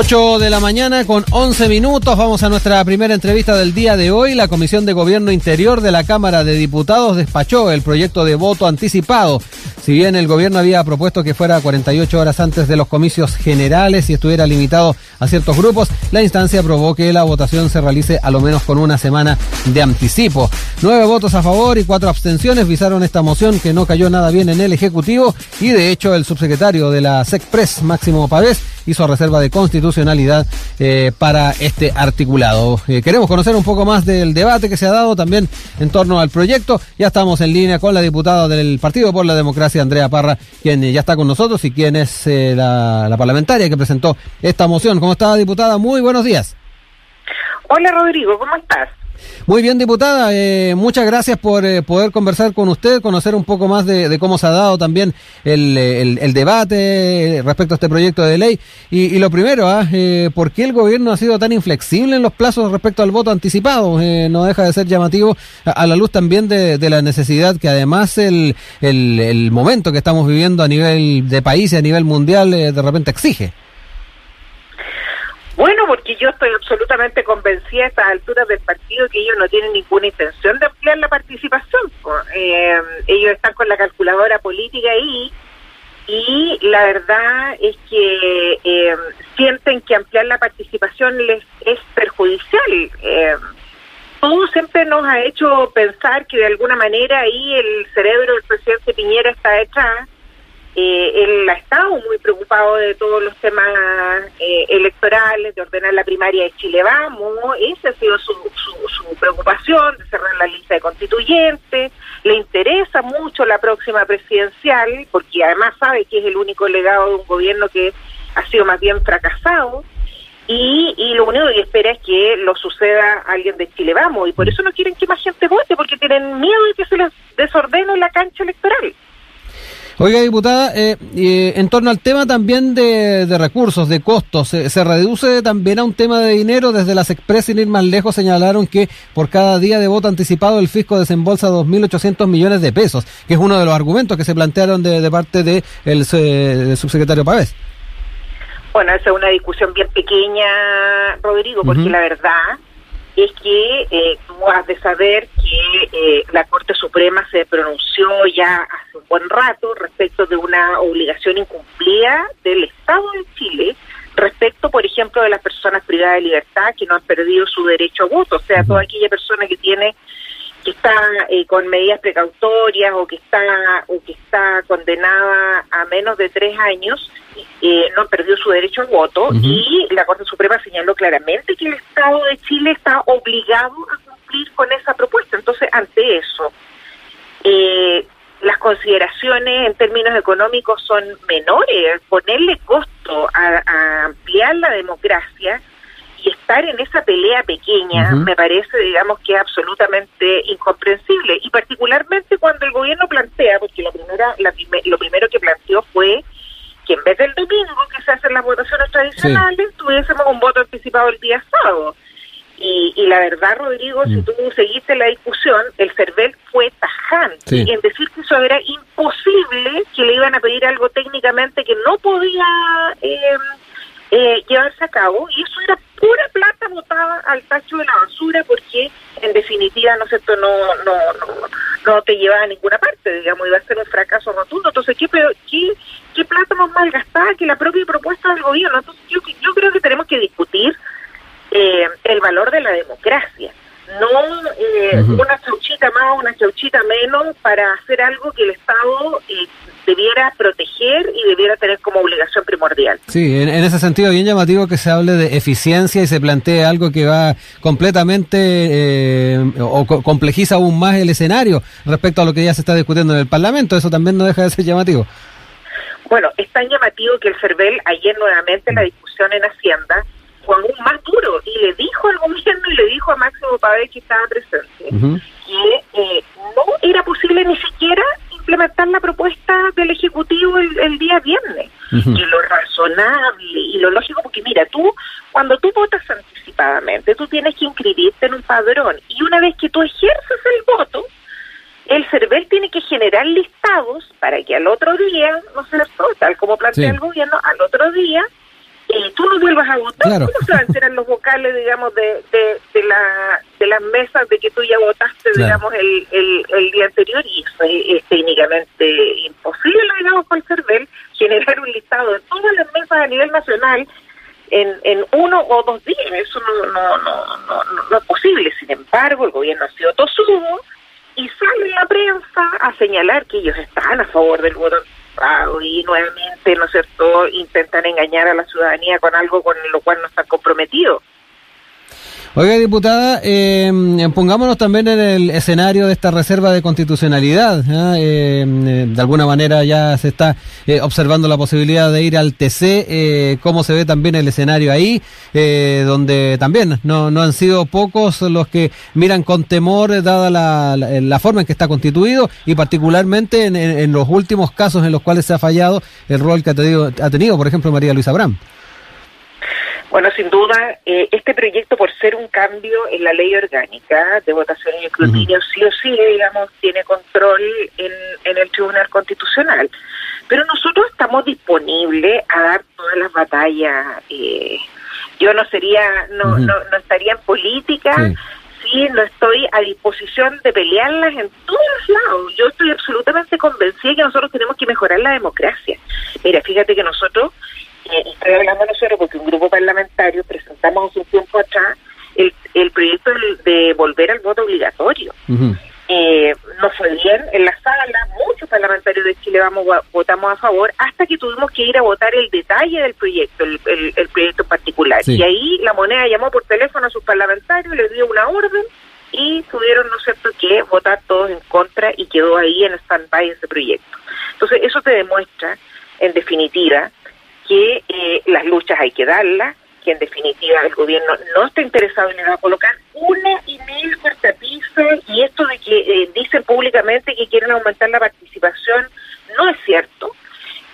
8 de la mañana con 11 minutos. Vamos a nuestra primera entrevista del día de hoy. La Comisión de Gobierno Interior de la Cámara de Diputados despachó el proyecto de voto anticipado. Si bien el gobierno había propuesto que fuera 48 horas antes de los comicios generales y estuviera limitado a ciertos grupos, la instancia aprobó que la votación se realice a lo menos con una semana de anticipo. Nueve votos a favor y cuatro abstenciones visaron esta moción que no cayó nada bien en el Ejecutivo y de hecho el subsecretario de la SECPRES, Máximo Pavés, hizo reserva de constitucionalidad eh, para este articulado. Eh, queremos conocer un poco más del debate que se ha dado también en torno al proyecto. Ya estamos en línea con la diputada del Partido por la Democracia, Andrea Parra, quien ya está con nosotros y quien es eh, la, la parlamentaria que presentó esta moción. ¿Cómo está, diputada? Muy buenos días. Hola, Rodrigo, ¿cómo estás? Muy bien, diputada. Eh, muchas gracias por eh, poder conversar con usted, conocer un poco más de, cómo se ha dado también el, el, debate respecto a este proyecto de ley. Y, y lo primero, ¿ah? eh, ¿por qué el gobierno ha sido tan inflexible en los plazos respecto al voto anticipado? Eh, no deja de ser llamativo a, la luz también de, de, la necesidad que además el, el, el, momento que estamos viviendo a nivel de país y a nivel mundial eh, de repente exige. Bueno, porque yo estoy absolutamente convencida a estas alturas del partido que ellos no tienen ninguna intención de ampliar la participación. Eh, ellos están con la calculadora política ahí y la verdad es que eh, sienten que ampliar la participación les es perjudicial. Eh, todo siempre nos ha hecho pensar que de alguna manera ahí el cerebro del presidente Piñera está detrás eh, él ha estado muy preocupado de todos los temas eh, electorales, de ordenar la primaria de Chile Vamos, esa ha sido su, su, preocupación, de cerrar la lista de constituyentes, le interesa mucho la próxima presidencial, porque además sabe que es el único legado de un gobierno que ha sido más bien fracasado, y, y lo único que espera es que lo suceda alguien de Chile Vamos, y por eso no quieren que más gente vote, porque tienen miedo de que se les desordene la cancha electoral. Oiga, diputada, eh, eh, en torno al tema también de, de recursos, de costos, ¿se, ¿se, reduce también a un tema de dinero? Desde las Express, sin ir más lejos, señalaron que por cada día de voto anticipado el fisco desembolsa 2.800 millones de pesos, que es uno de los argumentos que se plantearon de, de parte del de el subsecretario Pávez. Bueno, esa es una discusión bien pequeña, Rodrigo, porque uh -huh. la verdad es que eh, tú has de saber que eh, la Corte Suprema se pronunció ya hace un buen rato respecto de una obligación incumplida del Estado de Chile respecto, por ejemplo, de las personas privadas de libertad que no han perdido su derecho a voto, o sea, toda aquella persona que tiene que está eh, con medidas precautorias o que está o que está condenada a menos de tres años eh, no perdió su derecho al voto uh -huh. y la Corte Suprema señaló claramente que el Estado de Chile está obligado a cumplir con esa propuesta. Entonces, ante eso, eh, las consideraciones en términos económicos son menores. Ponerle costo a, a ampliar la democracia estar en esa pelea pequeña uh -huh. me parece, digamos, que es absolutamente incomprensible. Y particularmente cuando el gobierno plantea, porque la primera, la prime, lo primero que planteó fue que en vez del domingo que se hacen las votaciones tradicionales, sí. tuviésemos un voto anticipado el día sábado. Y, y la verdad, Rodrigo, mm. si tú seguiste la discusión, el CERVEL fue tajante sí. en decir que eso era imposible, que le iban a pedir algo técnicamente que no podía eh, eh, llevarse a cabo, y eso era pura plata botada al tacho de la basura, porque en definitiva, ¿no cierto?, no, no, no, no te llevaba a ninguna parte, digamos, iba a ser un fracaso rotundo. Entonces, ¿qué, qué, qué plata más malgastada que la propia propuesta del gobierno? Entonces, yo, yo creo que tenemos que discutir eh, el valor de la democracia no eh, uh -huh. una chauchita más, una chauchita menos para hacer algo que el Estado eh, debiera proteger y debiera tener como obligación primordial. Sí, en, en, ese sentido bien llamativo que se hable de eficiencia y se plantee algo que va completamente eh, o co complejiza aún más el escenario respecto a lo que ya se está discutiendo en el Parlamento. Eso también no deja de ser llamativo. Bueno, es tan llamativo que el CERVEL ayer nuevamente en la discusión en Hacienda fue aún más duro y le dijo al gobierno y le dijo a Máximo Pavés que estaba presente uh -huh. que eh, no era posible ni siquiera implementar la propuesta del Ejecutivo el, el día viernes. Uh -huh. Y lo razonable y lo lógico, porque mira, tú, cuando tú votas anticipadamente, tú tienes que inscribirte en un padrón y una vez que tú ejerces el voto, el CERVEL tiene que generar listados para que al otro día, no sé, tal como plantea sí. el gobierno, al otro día eh, tú no vuelvas a votar? ¿Cómo se enterar los vocales, digamos, de, de, la, de las mesas de que tú ya votaste, digamos, el, el, día anterior? Y eso es, técnicamente imposible, digamos, por CERVEL, generar un listado de todas las mesas a nivel nacional en, en uno o dos días. Eso no, no, no, no, no, es posible. Sin embargo, el gobierno ha sido tosudo y sale la prensa a señalar que ellos están a favor del voto y nuevamente, ¿no es cierto?, intentan engañar a la ciudadanía con algo con lo cual no están comprometidos. Oiga, diputada, eh, pongámonos también en el escenario de esta reserva de constitucionalidad. Eh, eh, de alguna manera ya se está eh, observando la posibilidad de ir al TC. ¿Cómo se ve también el escenario ahí? donde también no, no han sido pocos los que miran con temor, dada la, la, forma en que está constituido y particularmente en, en, los últimos casos en los cuales se ha fallado el rol que ha tenido, ha tenido por ejemplo, María Luisa Abraham. Bueno, sin duda, eh, este proyecto, por ser un cambio en la ley orgánica de votación y escrutinio, sí o sí, digamos, tiene control en, el Tribunal Constitucional. Pero nosotros estamos disponibles a dar todas las batallas. Eh, yo no sería, no, no, no, estaría en política. Sí. no estoy a disposición de pelearlas en todos lados. Yo estoy absolutamente convencida que nosotros tenemos que mejorar la democracia. Mira, fíjate que nosotros estoy hablando nosotros porque un grupo parlamentario presentamos hace un tiempo atrás el, el proyecto de, volver al voto obligatorio. eh, no fue bien en la sala, muchos parlamentarios de Chile vamos votamos a favor, hasta que tuvimos que ir a votar el detalle del proyecto, el, el, proyecto particular. Y ahí la moneda llamó por teléfono a sus parlamentarios, les dio una orden y tuvieron, ¿no es cierto?, que votar todos en contra y quedó ahí en stand-by ese proyecto. Entonces, eso te demuestra, en definitiva, que eh, las luchas hay que darlas, que en definitiva el gobierno no está interesado en ir a colocar una y mil cortapisas y esto de que eh, dicen públicamente que quieren aumentar la participación no es cierto,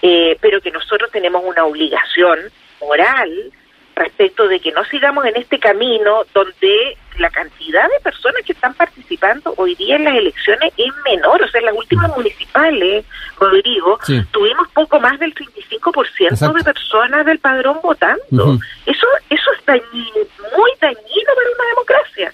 eh, pero que nosotros tenemos una obligación moral respecto de que no sigamos en este camino donde la cantidad de personas que están participando hoy día en las elecciones es menor. O sea, las últimas municipales, Rodrigo, tuvimos poco más del 35% de personas del padrón votando. Eso eso es muy dañino para una democracia.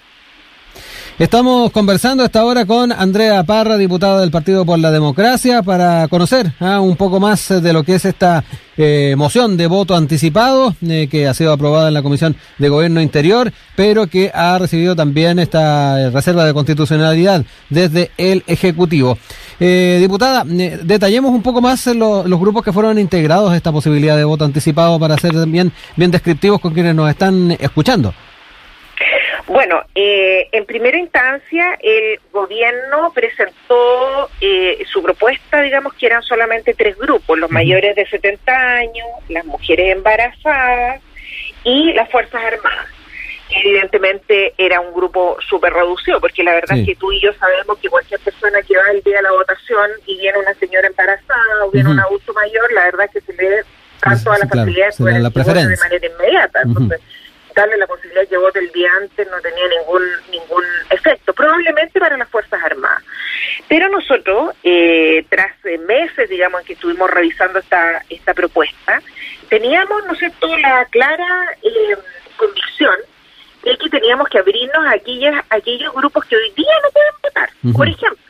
Estamos conversando esta hora con Andrea Parra, diputada del Partido por la Democracia, para conocer ah, un poco más de lo que es esta eh, moción de voto anticipado eh, que ha sido aprobada en la Comisión de Gobierno Interior, pero que ha recibido también esta eh, reserva de constitucionalidad desde el Ejecutivo. diputada, detallemos un poco más los grupos que fueron integrados a esta posibilidad de voto anticipado para ser bien, bien descriptivos con quienes nos están escuchando. Bueno, eh, en primera instancia el gobierno presentó eh, su propuesta, digamos que eran solamente tres grupos, los mayores de 70 años, las mujeres embarazadas y las Fuerzas Armadas. Evidentemente era un grupo súper reducido, porque la verdad es que tú y yo sabemos que cualquier persona que va el día de la votación y viene una señora embarazada o viene un adulto mayor, la verdad es que se le dan todas las facilidades de manera inmediata. Entonces, darle la posibilidad de que vote el día antes no tenía ningún ningún efecto, probablemente para las Fuerzas Armadas. Pero nosotros, eh, tras meses, digamos, en que estuvimos revisando esta, esta propuesta, teníamos, ¿no sé, toda la clara eh, convicción de que teníamos que abrirnos a, aquellas, aquellos grupos que hoy día no pueden votar. Por ejemplo,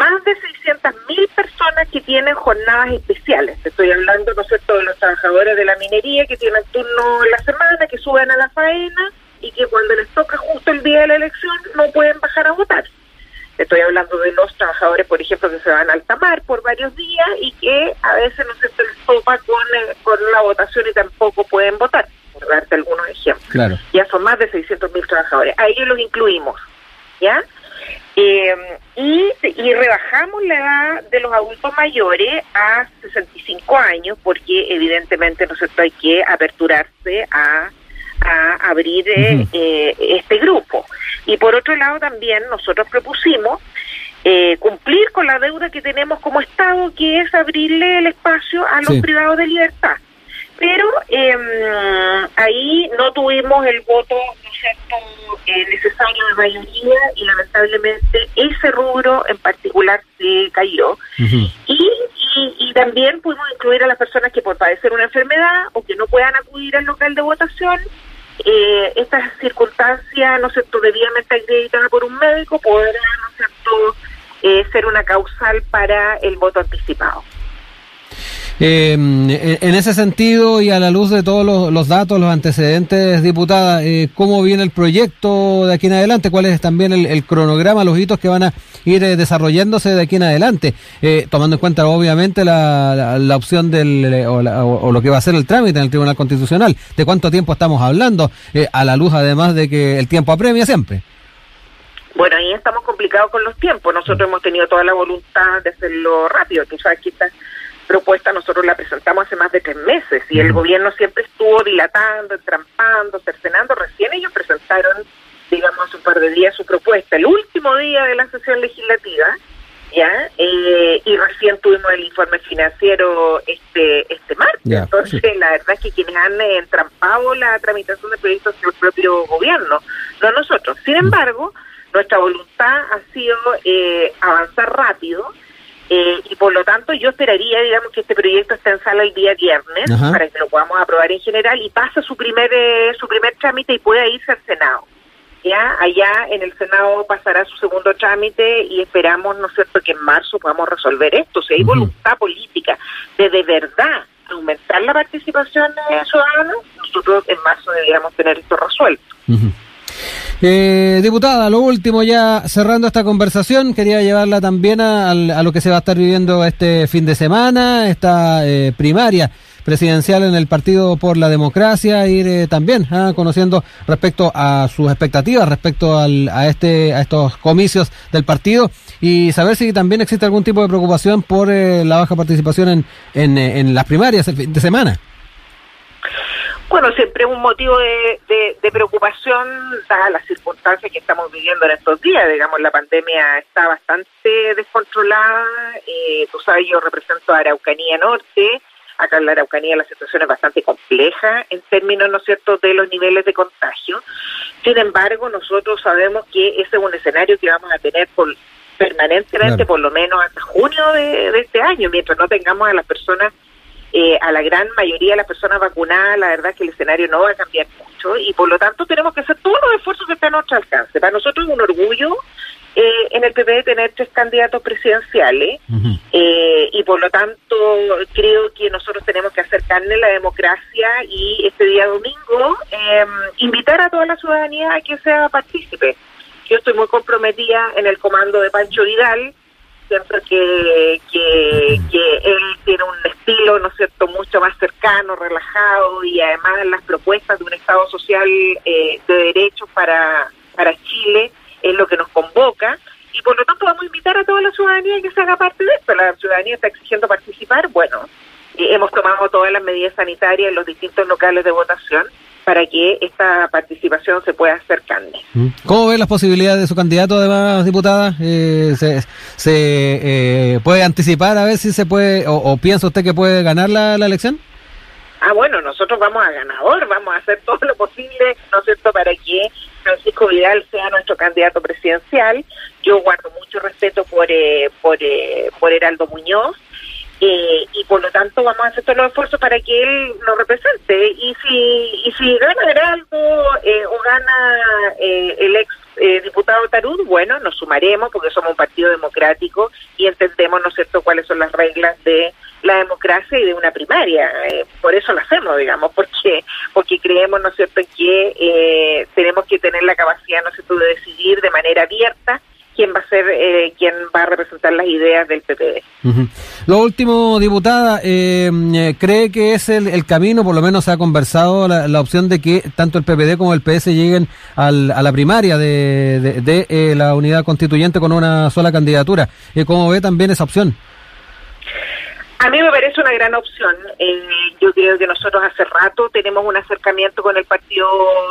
más de 600.000 personas que tienen jornadas especiales. Te estoy hablando, ¿no es cierto?, de los trabajadores de la minería que tienen turno en la semana, que suben a la faena y que cuando les toca justo el día de la elección no pueden bajar a votar. Estoy hablando de los trabajadores, por ejemplo, que se van a alta mar por varios días y que a veces no se les topa con, eh, con la votación y tampoco pueden votar, por darte algunos ejemplos. Ya son más de 600.000 trabajadores. A ellos los incluimos, ¿ya? Eh, y, y rebajamos la edad de los adultos mayores a 65 años porque evidentemente nosotros hay que aperturarse a, a abrir eh, eh, este grupo. Y por otro lado también nosotros propusimos eh, cumplir con la deuda que tenemos como Estado, que es abrirle el espacio a los privados de libertad. Pero eh, ahí no tuvimos el voto eh, necesario de mayoría y lamentablemente ese rubro en particular se cayó. y, y, Y también pudimos incluir a las personas que por padecer una enfermedad o que no puedan acudir al local de votación, eh, esta circunstancia, ¿no es cierto?, debidamente acreditada por un médico, podrá, ¿no es cierto?, eh, ser una causal para el voto anticipado. Eh, en ese sentido y a la luz de todos los, datos, los antecedentes, diputada, eh, ¿cómo viene el proyecto de aquí en adelante? ¿Cuál es también el, cronograma, los hitos que van a ir eh, desarrollándose de aquí en adelante? Eh, tomando en cuenta, obviamente, la, la, opción del o, lo que va a ser el trámite en el Tribunal Constitucional. ¿De cuánto tiempo estamos hablando? a la luz, además, de que el tiempo apremia siempre. Bueno, ahí estamos complicados con los tiempos. Nosotros hemos tenido toda la voluntad de hacerlo rápido. Tú sabes que está propuesta nosotros la presentamos hace más de tres meses y el gobierno siempre estuvo dilatando, entrampando, cercenando. Recién ellos presentaron, digamos, hace un par de días su propuesta, el último día de la sesión legislativa, ¿ya? Eh, y recién tuvimos el informe financiero este este martes. Entonces, la verdad es que quienes han entrampado la tramitación de proyectos es el propio gobierno, no nosotros. Sin embargo, nuestra voluntad ha sido eh, avanzar rápido eh, y por lo tanto yo esperaría, digamos, que este proyecto esté en sala el día viernes para que lo podamos aprobar en general y pase su primer eh, su primer trámite y pueda irse al Senado. Ya allá en el Senado pasará su segundo trámite y esperamos, ¿no es cierto?, que en marzo podamos resolver esto. Si hay voluntad política de de verdad aumentar la participación ciudadana, nosotros en marzo deberíamos tener esto resuelto. Eh, diputada, lo último ya cerrando esta conversación, quería llevarla también a, lo que se va a estar viviendo este fin de semana, esta eh, primaria presidencial en el Partido por la Democracia, ir eh, también ah, conociendo respecto a sus expectativas, respecto al, a, este, a estos comicios del partido y saber si también existe algún tipo de preocupación por eh, la baja participación en, en, en las primarias el fin de semana. Bueno, siempre es un motivo de, de, preocupación, dadas las circunstancias que estamos viviendo en estos días. Digamos, la pandemia está bastante descontrolada. Eh, tú sabes, yo represento a Araucanía Norte. Acá en la Araucanía la situación es bastante compleja en términos, ¿no es cierto?, de los niveles de contagio. Sin embargo, nosotros sabemos que ese es un escenario que vamos a tener por, permanentemente, por lo menos hasta junio de, de este año, mientras no tengamos a las personas eh, a la gran mayoría de las personas vacunadas, la verdad es que el escenario no va a cambiar mucho y por lo tanto tenemos que hacer todos los esfuerzos que están a nuestro alcance. Para nosotros es un orgullo eh, en el PP tener tres candidatos presidenciales eh, y por lo tanto creo que nosotros tenemos que hacer carne la democracia y este día domingo em, invitar a toda la ciudadanía a que sea partícipe. Yo estoy muy comprometida en el comando de Pancho Vidal, siento que, que, él tiene un estilo, ¿no es cierto?, mucho más cercano, relajado y además las propuestas de un Estado social eh, de derechos para, para Chile es lo que nos convoca y por lo tanto vamos a invitar a toda la ciudadanía que se haga parte de esto. La ciudadanía está exigiendo participar, bueno, eh, hemos tomado todas las medidas sanitarias en los distintos locales de votación para que esta participación se pueda hacer carne. Mm. ¿Cómo ve las posibilidades de su candidato, además, diputada? Eh, ¿Se, se eh, puede anticipar a ver si se puede, o, piensa usted que puede ganar la, elección? Ah, bueno, nosotros vamos a ganador, vamos a hacer todo lo posible, ¿no es cierto?, para que Francisco Vidal sea nuestro candidato presidencial. Yo guardo mucho respeto por, eh, por, eh, por Heraldo Muñoz, eh, y por lo tanto vamos a hacer todos los esfuerzos para que él nos represente y si y si gana algo eh, o gana eh, el ex diputado Tarud, bueno, nos sumaremos porque somos un partido democrático y entendemos, ¿no es cierto?, cuáles son las reglas de la democracia y de una primaria. por eso lo hacemos, digamos, porque porque creemos, ¿no es cierto?, que tenemos que tener la capacidad, ¿no es cierto?, de decidir de manera abierta quién va a ser, eh, quién va a representar las ideas del PPD. Lo último, diputada, eh, ¿cree que es el, camino, por lo menos se ha conversado, la, opción de que tanto el PPD como el PS lleguen al, a la primaria de, de, eh, la unidad constituyente con una sola candidatura? ¿Cómo ve también esa opción? A mí me parece una gran opción. Eh, yo creo que nosotros hace rato tenemos un acercamiento con el Partido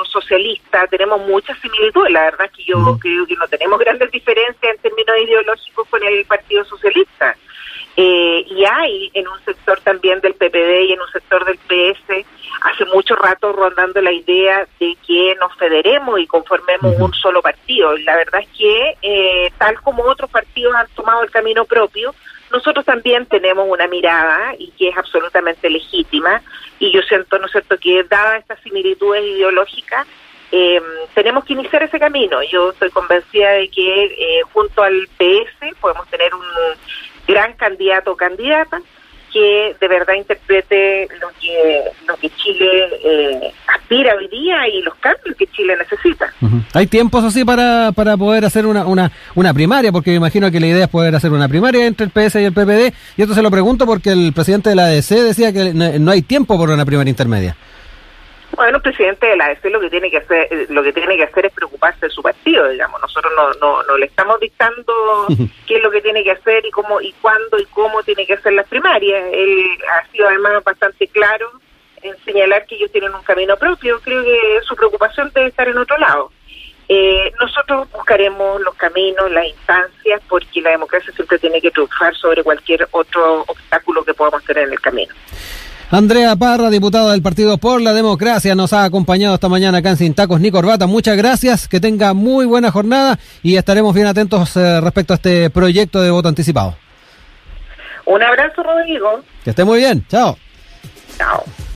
Socialista, tenemos muchas similitudes. La verdad es que yo creo que no tenemos grandes diferencias en términos ideológicos con el Partido Socialista. Eh, y hay en un sector también del PPD y en un sector del PS hace mucho rato rondando la idea de que nos federemos y conformemos un solo partido. Y la verdad es que, eh, tal como otros partidos han tomado el camino propio, nosotros también tenemos una mirada y que es absolutamente legítima y yo siento, ¿no es cierto?, que dadas estas similitudes ideológicas, eh, tenemos que iniciar ese camino. Yo estoy convencida de que eh, junto al PS podemos tener un gran candidato o candidata que de verdad interprete lo que lo que Chile eh, aspira hoy día y los cambios que Chile necesita. ¿Hay tiempos así para, para poder hacer una, una, una primaria? Porque me imagino que la idea es poder hacer una primaria entre el PS y el PPD. Y esto se lo pregunto porque el presidente de la ADC decía que no hay tiempo por una primaria intermedia. Bueno, el presidente de la ADC lo que tiene que hacer, lo que tiene que hacer es preocuparse de su partido, digamos. Nosotros no, no, no le estamos dictando qué es lo que tiene que hacer y cómo y cuándo y cómo tiene que hacer las primarias. Él ha sido además bastante claro en señalar que ellos tienen un camino propio. Creo que su preocupación debe estar en otro lado. Eh, nosotros buscaremos los caminos, las instancias, porque la democracia siempre tiene que triunfar sobre cualquier otro obstáculo que podamos tener en el camino. Andrea Parra, diputada del Partido por la Democracia, nos ha acompañado esta mañana acá en Sin Tacos ni Corbata. Muchas gracias, que tenga muy buena jornada y estaremos bien atentos eh, respecto a este proyecto de voto anticipado. Un abrazo, Rodrigo. Que esté muy bien. Chao. Chao.